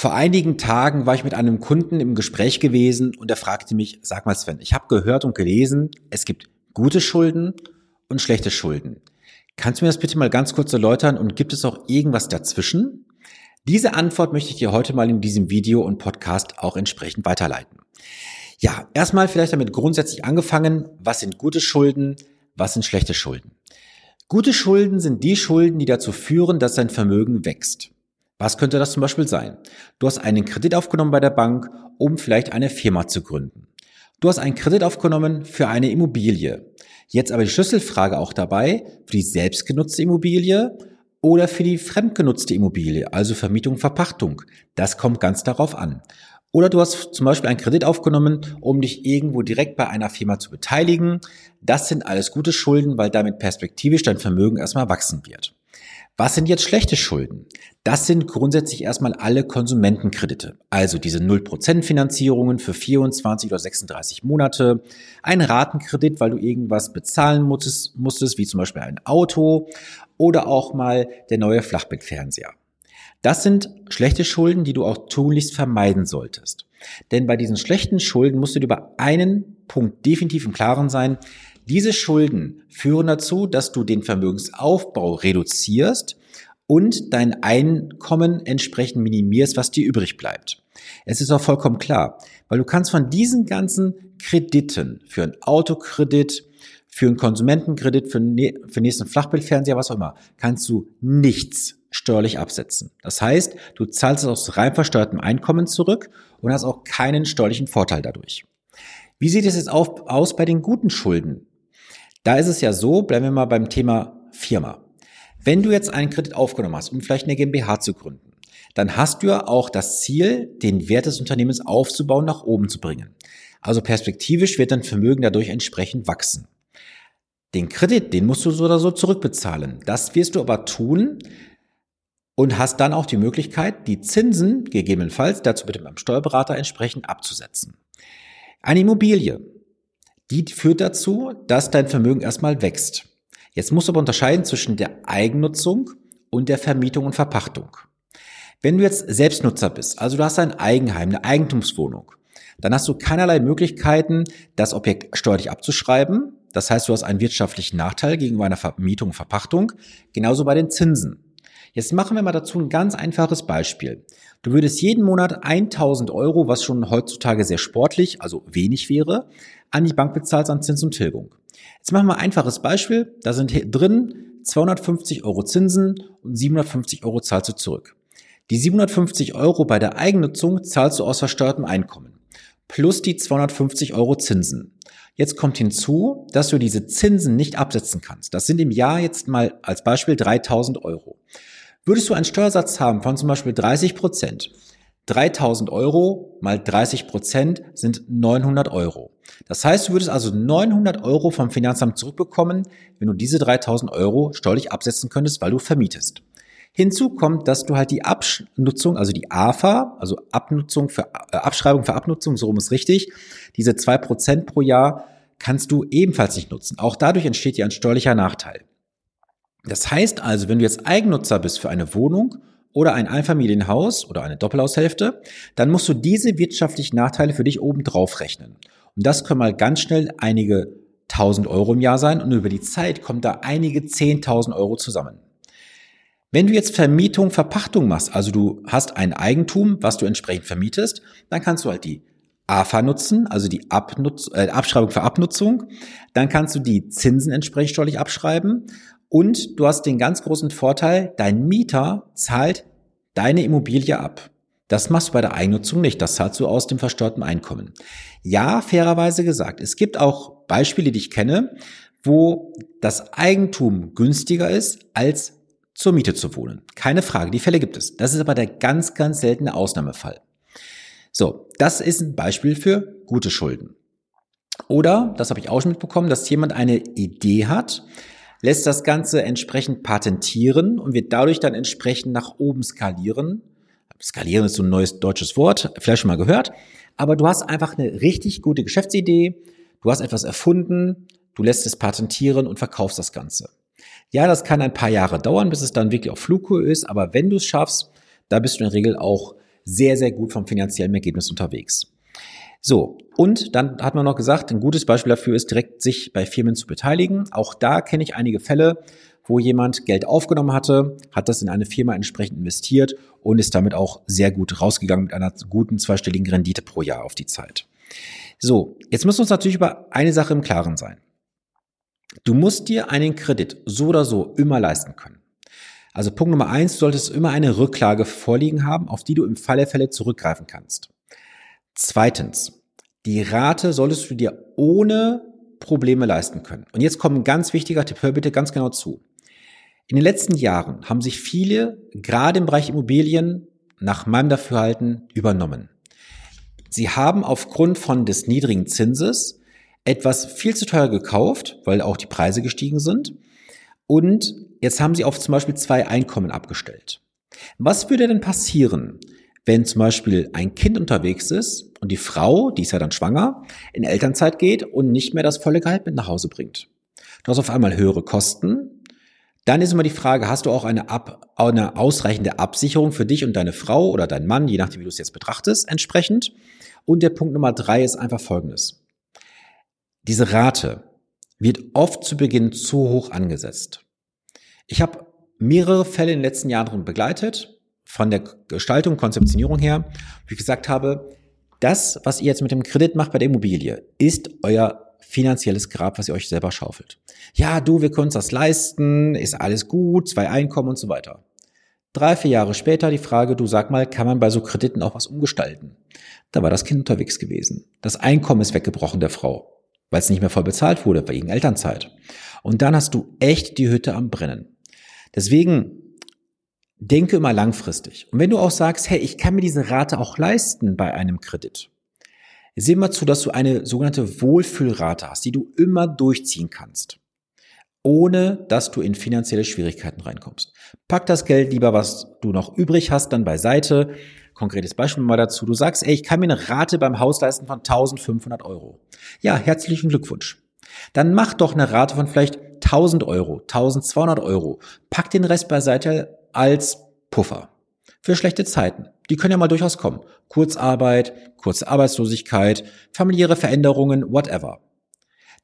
Vor einigen Tagen war ich mit einem Kunden im Gespräch gewesen und er fragte mich, sag mal Sven, ich habe gehört und gelesen, es gibt gute Schulden und schlechte Schulden. Kannst du mir das bitte mal ganz kurz erläutern und gibt es auch irgendwas dazwischen? Diese Antwort möchte ich dir heute mal in diesem Video und Podcast auch entsprechend weiterleiten. Ja, erstmal vielleicht damit grundsätzlich angefangen, was sind gute Schulden, was sind schlechte Schulden? Gute Schulden sind die Schulden, die dazu führen, dass dein Vermögen wächst. Was könnte das zum Beispiel sein? Du hast einen Kredit aufgenommen bei der Bank, um vielleicht eine Firma zu gründen. Du hast einen Kredit aufgenommen für eine Immobilie. Jetzt aber die Schlüsselfrage auch dabei, für die selbstgenutzte Immobilie oder für die fremdgenutzte Immobilie, also Vermietung, Verpachtung. Das kommt ganz darauf an. Oder du hast zum Beispiel einen Kredit aufgenommen, um dich irgendwo direkt bei einer Firma zu beteiligen. Das sind alles gute Schulden, weil damit perspektivisch dein Vermögen erstmal wachsen wird. Was sind jetzt schlechte Schulden? Das sind grundsätzlich erstmal alle Konsumentenkredite, also diese 0% Finanzierungen für 24 oder 36 Monate, ein Ratenkredit, weil du irgendwas bezahlen musstest, musstest wie zum Beispiel ein Auto oder auch mal der neue Flachbildfernseher. Das sind schlechte Schulden, die du auch tunlichst vermeiden solltest. Denn bei diesen schlechten Schulden musst du dir über einen Punkt definitiv im Klaren sein, diese Schulden führen dazu, dass du den Vermögensaufbau reduzierst und dein Einkommen entsprechend minimierst, was dir übrig bleibt. Es ist auch vollkommen klar, weil du kannst von diesen ganzen Krediten für einen Autokredit, für einen Konsumentenkredit, für, für nächsten Flachbildfernseher, was auch immer, kannst du nichts steuerlich absetzen. Das heißt, du zahlst es aus rein versteuertem Einkommen zurück und hast auch keinen steuerlichen Vorteil dadurch. Wie sieht es jetzt aus bei den guten Schulden? Da ist es ja so, bleiben wir mal beim Thema Firma. Wenn du jetzt einen Kredit aufgenommen hast, um vielleicht eine GmbH zu gründen, dann hast du ja auch das Ziel, den Wert des Unternehmens aufzubauen, nach oben zu bringen. Also perspektivisch wird dein Vermögen dadurch entsprechend wachsen. Den Kredit, den musst du so oder so zurückbezahlen. Das wirst du aber tun und hast dann auch die Möglichkeit, die Zinsen gegebenenfalls, dazu bitte beim Steuerberater entsprechend abzusetzen. Eine Immobilie, die führt dazu, dass dein Vermögen erstmal wächst. Jetzt musst du aber unterscheiden zwischen der Eigennutzung und der Vermietung und Verpachtung. Wenn du jetzt Selbstnutzer bist, also du hast ein Eigenheim, eine Eigentumswohnung, dann hast du keinerlei Möglichkeiten, das Objekt steuerlich abzuschreiben. Das heißt, du hast einen wirtschaftlichen Nachteil gegenüber einer Vermietung und Verpachtung. Genauso bei den Zinsen. Jetzt machen wir mal dazu ein ganz einfaches Beispiel. Du würdest jeden Monat 1000 Euro, was schon heutzutage sehr sportlich, also wenig wäre, an die Bank bezahlst an Zins und Tilgung. Jetzt machen wir ein einfaches Beispiel. Da sind drin 250 Euro Zinsen und 750 Euro zahlst du zurück. Die 750 Euro bei der Eigennutzung zahlst du aus versteuertem Einkommen. Plus die 250 Euro Zinsen. Jetzt kommt hinzu, dass du diese Zinsen nicht absetzen kannst. Das sind im Jahr jetzt mal als Beispiel 3000 Euro. Würdest du einen Steuersatz haben von zum Beispiel 30 Prozent, 3000 Euro mal 30 Prozent sind 900 Euro. Das heißt, du würdest also 900 Euro vom Finanzamt zurückbekommen, wenn du diese 3000 Euro steuerlich absetzen könntest, weil du vermietest. Hinzu kommt, dass du halt die Abnutzung, also die AFA, also Abnutzung für, äh, Abschreibung für Abnutzung, so rum ist richtig, diese zwei Prozent pro Jahr kannst du ebenfalls nicht nutzen. Auch dadurch entsteht dir ein steuerlicher Nachteil. Das heißt also, wenn du jetzt Eigennutzer bist für eine Wohnung oder ein Einfamilienhaus oder eine Doppelhaushälfte, dann musst du diese wirtschaftlichen Nachteile für dich obendrauf rechnen. Und das können mal ganz schnell einige tausend Euro im Jahr sein und über die Zeit kommen da einige zehntausend Euro zusammen. Wenn du jetzt Vermietung, Verpachtung machst, also du hast ein Eigentum, was du entsprechend vermietest, dann kannst du halt die AFA nutzen, also die Abnutz äh, Abschreibung für Abnutzung. Dann kannst du die Zinsen entsprechend steuerlich abschreiben und du hast den ganz großen Vorteil, dein Mieter zahlt deine Immobilie ab. Das machst du bei der Eigennutzung nicht. Das zahlst du aus dem versteuerten Einkommen. Ja, fairerweise gesagt. Es gibt auch Beispiele, die ich kenne, wo das Eigentum günstiger ist, als zur Miete zu wohnen. Keine Frage. Die Fälle gibt es. Das ist aber der ganz, ganz seltene Ausnahmefall. So. Das ist ein Beispiel für gute Schulden. Oder, das habe ich auch schon mitbekommen, dass jemand eine Idee hat, lässt das Ganze entsprechend patentieren und wird dadurch dann entsprechend nach oben skalieren. Skalieren ist so ein neues deutsches Wort, vielleicht schon mal gehört. Aber du hast einfach eine richtig gute Geschäftsidee, du hast etwas erfunden, du lässt es patentieren und verkaufst das Ganze. Ja, das kann ein paar Jahre dauern, bis es dann wirklich auf Flughöhe ist, aber wenn du es schaffst, da bist du in der Regel auch sehr, sehr gut vom finanziellen Ergebnis unterwegs. So, und dann hat man noch gesagt, ein gutes Beispiel dafür ist direkt sich bei Firmen zu beteiligen. Auch da kenne ich einige Fälle, wo jemand Geld aufgenommen hatte, hat das in eine Firma entsprechend investiert und ist damit auch sehr gut rausgegangen mit einer guten zweistelligen Rendite pro Jahr auf die Zeit. So, jetzt müssen wir uns natürlich über eine Sache im Klaren sein. Du musst dir einen Kredit so oder so immer leisten können. Also Punkt Nummer eins, du solltest immer eine Rücklage vorliegen haben, auf die du im Fall der Fälle zurückgreifen kannst. Zweitens, die Rate solltest du dir ohne Probleme leisten können. Und jetzt kommt ein ganz wichtiger Tipp, hör bitte ganz genau zu. In den letzten Jahren haben sich viele, gerade im Bereich Immobilien, nach meinem Dafürhalten übernommen. Sie haben aufgrund von des niedrigen Zinses etwas viel zu teuer gekauft, weil auch die Preise gestiegen sind. Und jetzt haben sie auf zum Beispiel zwei Einkommen abgestellt. Was würde denn passieren, wenn zum Beispiel ein Kind unterwegs ist und die Frau, die ist ja dann schwanger, in Elternzeit geht und nicht mehr das volle Gehalt mit nach Hause bringt? Du hast auf einmal höhere Kosten, dann ist immer die Frage, hast du auch eine, Ab eine ausreichende Absicherung für dich und deine Frau oder deinen Mann, je nachdem, wie du es jetzt betrachtest, entsprechend? Und der Punkt Nummer drei ist einfach folgendes. Diese Rate wird oft zu Beginn zu hoch angesetzt. Ich habe mehrere Fälle in den letzten Jahren begleitet, von der Gestaltung, Konzeptionierung her, wie ich gesagt habe, das, was ihr jetzt mit dem Kredit macht bei der Immobilie, ist euer finanzielles Grab, was ihr euch selber schaufelt. Ja, du, wir können uns das leisten, ist alles gut, zwei Einkommen und so weiter. Drei, vier Jahre später die Frage, du sag mal, kann man bei so Krediten auch was umgestalten? Da war das Kind unterwegs gewesen. Das Einkommen ist weggebrochen der Frau, weil es nicht mehr voll bezahlt wurde wegen Elternzeit. Und dann hast du echt die Hütte am Brennen. Deswegen denke immer langfristig. Und wenn du auch sagst, hey, ich kann mir diese Rate auch leisten bei einem Kredit, Sieh mal zu, dass du eine sogenannte Wohlfühlrate hast, die du immer durchziehen kannst, ohne dass du in finanzielle Schwierigkeiten reinkommst. Pack das Geld lieber, was du noch übrig hast, dann beiseite. Konkretes Beispiel mal dazu. Du sagst, ey, ich kann mir eine Rate beim Haus leisten von 1500 Euro. Ja, herzlichen Glückwunsch. Dann mach doch eine Rate von vielleicht 1000 Euro, 1200 Euro. Pack den Rest beiseite als Puffer für schlechte Zeiten. Die können ja mal durchaus kommen. Kurzarbeit, kurze Arbeitslosigkeit, familiäre Veränderungen, whatever.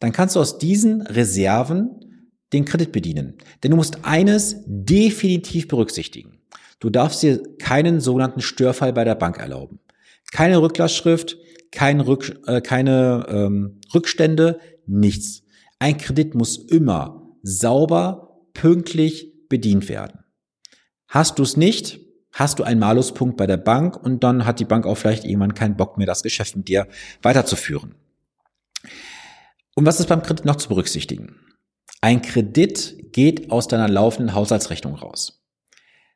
Dann kannst du aus diesen Reserven den Kredit bedienen. Denn du musst eines definitiv berücksichtigen. Du darfst dir keinen sogenannten Störfall bei der Bank erlauben. Keine Rücklassschrift, kein Rück, äh, keine ähm, Rückstände, nichts. Ein Kredit muss immer sauber, pünktlich bedient werden. Hast du es nicht, hast du einen Maluspunkt bei der Bank und dann hat die Bank auch vielleicht irgendwann keinen Bock mehr, das Geschäft mit dir weiterzuführen. Und was ist beim Kredit noch zu berücksichtigen? Ein Kredit geht aus deiner laufenden Haushaltsrechnung raus.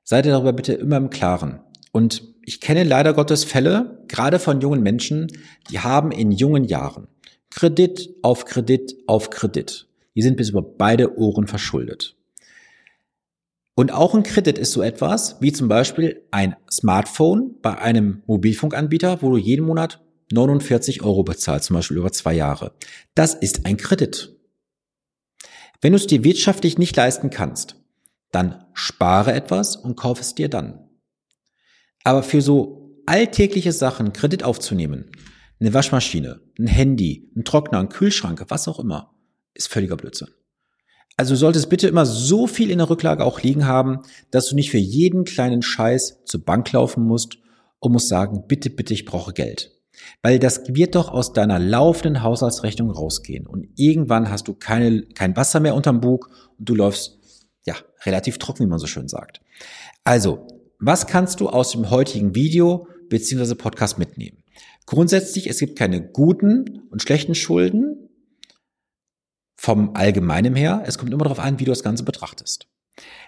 Seid ihr darüber bitte immer im Klaren. Und ich kenne leider Gottes Fälle, gerade von jungen Menschen, die haben in jungen Jahren Kredit auf Kredit auf Kredit. Die sind bis über beide Ohren verschuldet. Und auch ein Kredit ist so etwas wie zum Beispiel ein Smartphone bei einem Mobilfunkanbieter, wo du jeden Monat 49 Euro bezahlst, zum Beispiel über zwei Jahre. Das ist ein Kredit. Wenn du es dir wirtschaftlich nicht leisten kannst, dann spare etwas und kauf es dir dann. Aber für so alltägliche Sachen Kredit aufzunehmen, eine Waschmaschine, ein Handy, ein Trockner, ein Kühlschrank, was auch immer, ist völliger Blödsinn. Also du solltest bitte immer so viel in der Rücklage auch liegen haben, dass du nicht für jeden kleinen Scheiß zur Bank laufen musst und musst sagen, bitte, bitte, ich brauche Geld. Weil das wird doch aus deiner laufenden Haushaltsrechnung rausgehen. Und irgendwann hast du keine, kein Wasser mehr unterm Bug und du läufst, ja, relativ trocken, wie man so schön sagt. Also, was kannst du aus dem heutigen Video beziehungsweise Podcast mitnehmen? Grundsätzlich, es gibt keine guten und schlechten Schulden vom Allgemeinen her. Es kommt immer darauf an, wie du das Ganze betrachtest.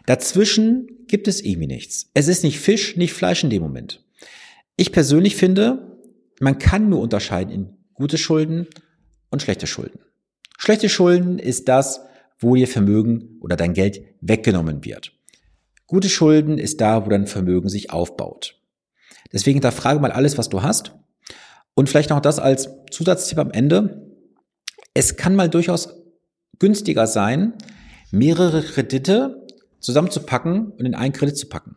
Dazwischen gibt es irgendwie nichts. Es ist nicht Fisch, nicht Fleisch in dem Moment. Ich persönlich finde, man kann nur unterscheiden in gute Schulden und schlechte Schulden. Schlechte Schulden ist das, wo dir Vermögen oder dein Geld weggenommen wird. Gute Schulden ist da, wo dein Vermögen sich aufbaut. Deswegen da frage mal alles, was du hast. Und vielleicht noch das als Zusatztipp am Ende. Es kann mal durchaus günstiger sein, mehrere Kredite zusammenzupacken und in einen Kredit zu packen.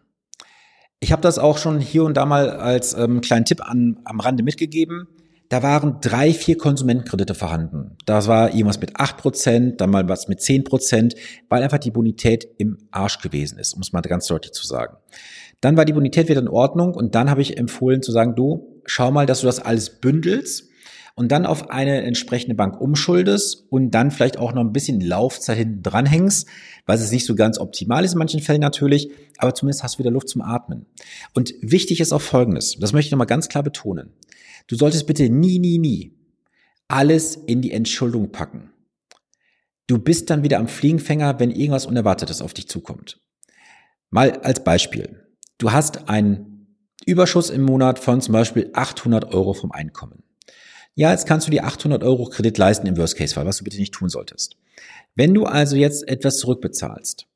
Ich habe das auch schon hier und da mal als ähm, kleinen Tipp an, am Rande mitgegeben. Da waren drei, vier Konsumentenkredite vorhanden. Da war irgendwas mit acht Prozent, dann mal was mit zehn Prozent, weil einfach die Bonität im Arsch gewesen ist, um es mal ganz deutlich zu sagen. Dann war die Bonität wieder in Ordnung und dann habe ich empfohlen zu sagen, du, schau mal, dass du das alles bündelst und dann auf eine entsprechende Bank umschuldest und dann vielleicht auch noch ein bisschen Laufzeit hinten dranhängst, was es nicht so ganz optimal ist in manchen Fällen natürlich, aber zumindest hast du wieder Luft zum Atmen. Und wichtig ist auch Folgendes, das möchte ich nochmal ganz klar betonen. Du solltest bitte nie, nie, nie alles in die Entschuldung packen. Du bist dann wieder am Fliegenfänger, wenn irgendwas Unerwartetes auf dich zukommt. Mal als Beispiel. Du hast einen Überschuss im Monat von zum Beispiel 800 Euro vom Einkommen. Ja, jetzt kannst du dir 800 Euro Kredit leisten im Worst-Case-Fall, was du bitte nicht tun solltest. Wenn du also jetzt etwas zurückbezahlst,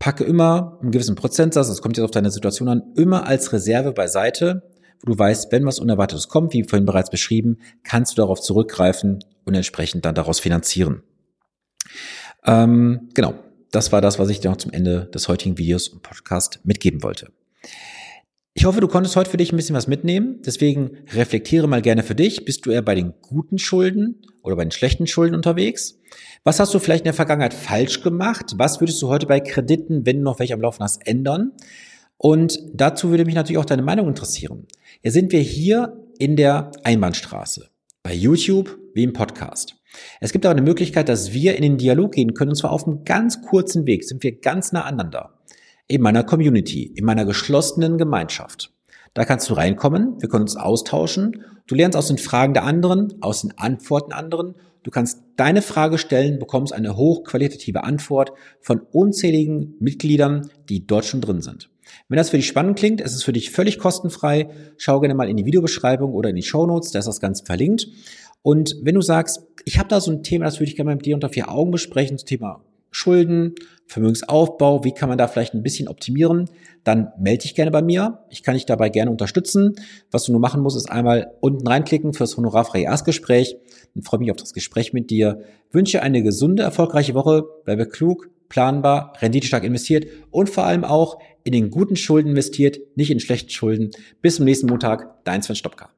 packe immer einen gewissen Prozentsatz, das kommt jetzt auf deine Situation an, immer als Reserve beiseite, wo du weißt, wenn was Unerwartetes kommt, wie vorhin bereits beschrieben, kannst du darauf zurückgreifen und entsprechend dann daraus finanzieren. Ähm, genau, das war das, was ich dir noch zum Ende des heutigen Videos und Podcast mitgeben wollte. Ich hoffe, du konntest heute für dich ein bisschen was mitnehmen. Deswegen reflektiere mal gerne für dich. Bist du eher bei den guten Schulden oder bei den schlechten Schulden unterwegs? Was hast du vielleicht in der Vergangenheit falsch gemacht? Was würdest du heute bei Krediten, wenn du noch welche am Laufen hast, ändern? Und dazu würde mich natürlich auch deine Meinung interessieren. Ja, sind wir hier in der Einbahnstraße. Bei YouTube wie im Podcast. Es gibt aber eine Möglichkeit, dass wir in den Dialog gehen können, und zwar auf einem ganz kurzen Weg. Sind wir ganz nah aneinander in meiner Community, in meiner geschlossenen Gemeinschaft. Da kannst du reinkommen, wir können uns austauschen. Du lernst aus den Fragen der anderen, aus den Antworten der anderen. Du kannst deine Frage stellen, bekommst eine hochqualitative Antwort von unzähligen Mitgliedern, die dort schon drin sind. Wenn das für dich spannend klingt, ist es für dich völlig kostenfrei. Schau gerne mal in die Videobeschreibung oder in die Show Notes, da ist das Ganze verlinkt. Und wenn du sagst, ich habe da so ein Thema, das würde ich gerne mal mit dir unter vier Augen besprechen, das Thema Schulden, Vermögensaufbau, wie kann man da vielleicht ein bisschen optimieren, dann melde dich gerne bei mir. Ich kann dich dabei gerne unterstützen. Was du nur machen musst, ist einmal unten reinklicken fürs honorarfreie Erstgespräch. Dann freue mich auf das Gespräch mit dir. Wünsche eine gesunde, erfolgreiche Woche. Bleibe klug, planbar, renditestark investiert und vor allem auch in den guten Schulden investiert, nicht in schlechten Schulden. Bis zum nächsten Montag, dein Sven Stopka.